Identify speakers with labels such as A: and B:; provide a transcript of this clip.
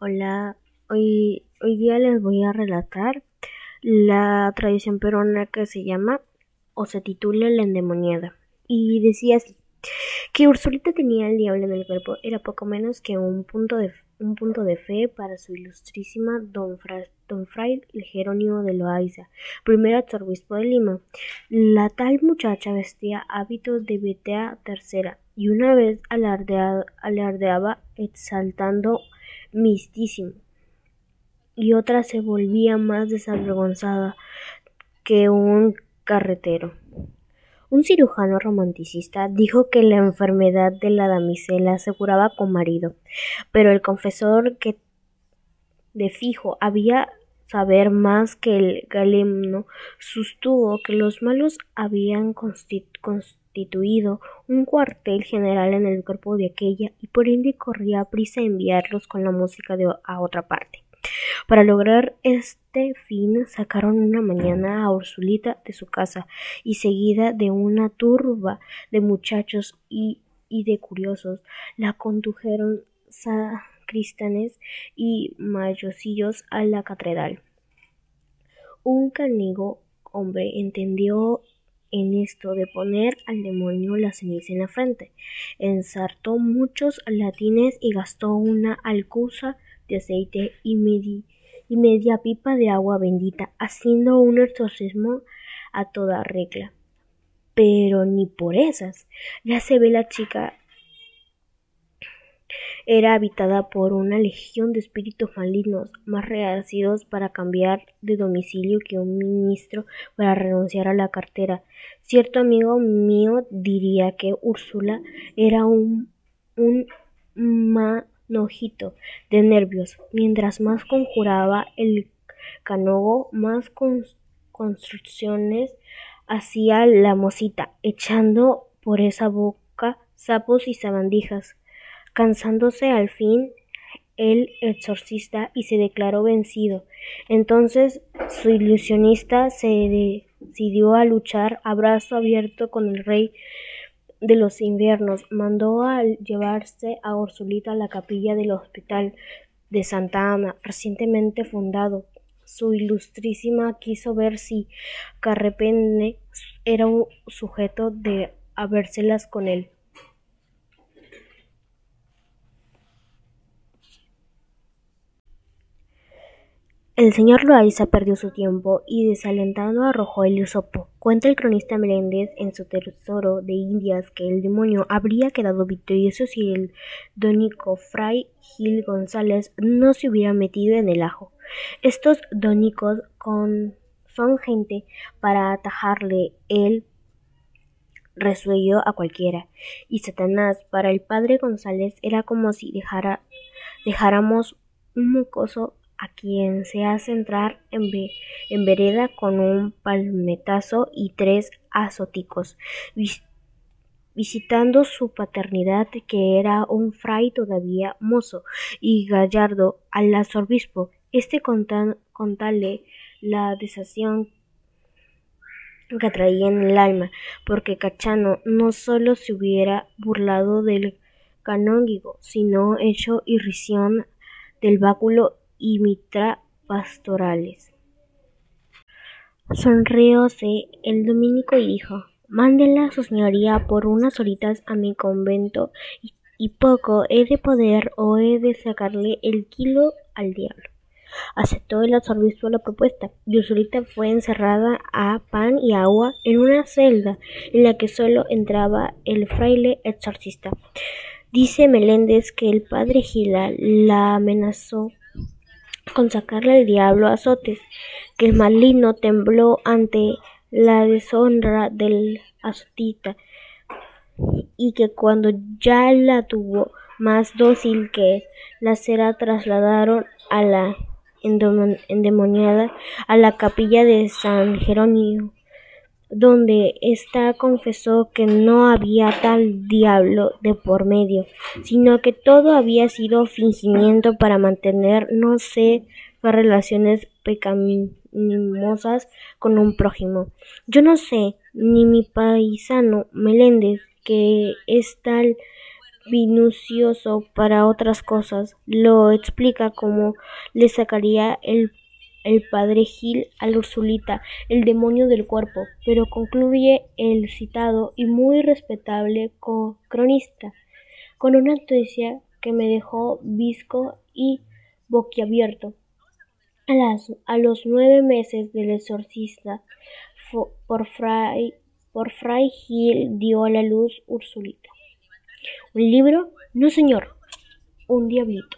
A: Hola, hoy, hoy día les voy a relatar la tradición peruana que se llama o se titula La endemoniada. Y decía así, que Ursulita tenía el diablo en el cuerpo era poco menos que un punto de, un punto de fe para su ilustrísima don, don Fray Jerónimo de Loaiza, primer arzobispo de Lima. La tal muchacha vestía hábitos de Betea tercera y una vez alardeaba exaltando mistísimo, y otra se volvía más desavergonzada que un carretero. Un cirujano romanticista dijo que la enfermedad de la damisela aseguraba con marido, pero el confesor que de fijo había saber más que el galemno sostuvo que los malos habían constituido un cuartel general en el cuerpo de aquella y por ende corría prisa enviarlos con la música de a otra parte. Para lograr este fin sacaron una mañana a Ursulita de su casa y seguida de una turba de muchachos y, y de curiosos la condujeron sacristanes y mayosillos a la catedral. Un canigo hombre entendió en esto de poner al demonio la ceniza en la frente. Ensartó muchos latines y gastó una alcusa de aceite y, media pipa de agua bendita, haciendo un exorcismo a toda regla. Pero ni por esas. Ya se ve la chica era habitada por una legión de espíritus malignos, más reacidos para cambiar de domicilio que un ministro para renunciar a la cartera. Cierto amigo mío diría que Úrsula era un, un manojito de nervios. Mientras más conjuraba el canogo, más construcciones hacía la mosita, echando por esa boca sapos y sabandijas cansándose al fin el exorcista y se declaró vencido. Entonces su ilusionista se decidió a luchar a brazo abierto con el rey de los inviernos. Mandó a llevarse a Ursulita a la capilla del hospital de Santa Ana, recientemente fundado. Su ilustrísima quiso ver si Carrepene era un sujeto de habérselas con él. El señor Loaiza perdió su tiempo y desalentado arrojó el hisopo. Cuenta el cronista Meléndez en su Tesoro de Indias que el demonio habría quedado victorioso si el dónico Fray Gil González no se hubiera metido en el ajo. Estos dónicos son gente para atajarle el resuello a cualquiera. Y Satanás para el padre González era como si dejáramos un mocoso a quien se hace entrar en, vereda con un palmetazo y tres azoticos, visitando su paternidad, que era un fray todavía mozo y gallardo al arzobispo. Este contale la desación que traía en el alma, porque Cachano no solo se hubiera burlado del canónigo, sino hecho irrisión del báculo y mitra pastorales. Sonrióse el dominico y dijo Mándela su señoría por unas horitas a mi convento y, poco he de poder o he de sacarle el kilo al diablo. Aceptó el arzobispo la propuesta y Ursulita fue encerrada a pan y agua en una celda en la que solo entraba el fraile exorcista. Dice Meléndez que el padre Gila la amenazó con sacarle al diablo azotes, que el maligno tembló ante la deshonra del azotita, y que cuando ya la tuvo más dócil que la cera trasladaron a la endemoniada a la capilla de San Jerónimo donde ésta confesó que no había tal diablo de por medio, sino que todo había sido fingimiento para mantener no sé qué relaciones pecaminosas con un prójimo. Yo no sé, ni mi paisano Meléndez, que es tal minucioso para otras cosas. Lo explica como le sacaría el, el padre Gil a la Ursulita el demonio del cuerpo, pero concluye el citado y muy respetable cronista con una noticia que me dejó visco y boquiabierto. A, las, a los nueve meses del exorcista, por Fray, por Fray Gil dio a la luz Ursulita. ¿Un libro? No, señor. Un diablito.